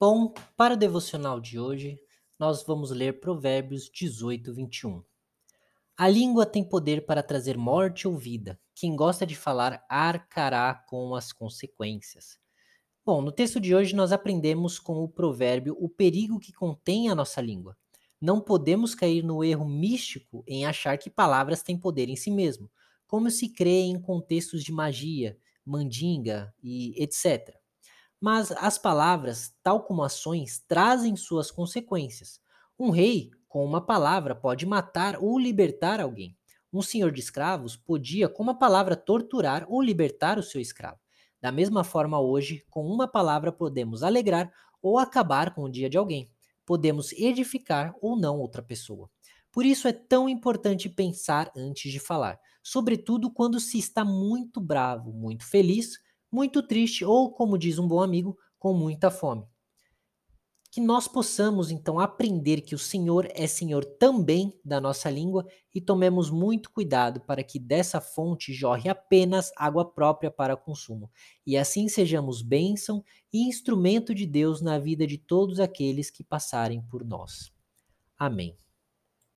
Bom, para o devocional de hoje, nós vamos ler Provérbios 18, 21. A língua tem poder para trazer morte ou vida. Quem gosta de falar arcará com as consequências. Bom, no texto de hoje nós aprendemos com o provérbio o perigo que contém a nossa língua. Não podemos cair no erro místico em achar que palavras têm poder em si mesmo, como se crê em contextos de magia, mandinga e etc. Mas as palavras, tal como ações, trazem suas consequências. Um rei, com uma palavra, pode matar ou libertar alguém. Um senhor de escravos podia, com uma palavra, torturar ou libertar o seu escravo. Da mesma forma, hoje, com uma palavra, podemos alegrar ou acabar com o dia de alguém. Podemos edificar ou não outra pessoa. Por isso é tão importante pensar antes de falar, sobretudo quando se está muito bravo, muito feliz muito triste ou, como diz um bom amigo, com muita fome. Que nós possamos então aprender que o Senhor é Senhor também da nossa língua e tomemos muito cuidado para que dessa fonte jorre apenas água própria para consumo, e assim sejamos bênção e instrumento de Deus na vida de todos aqueles que passarem por nós. Amém.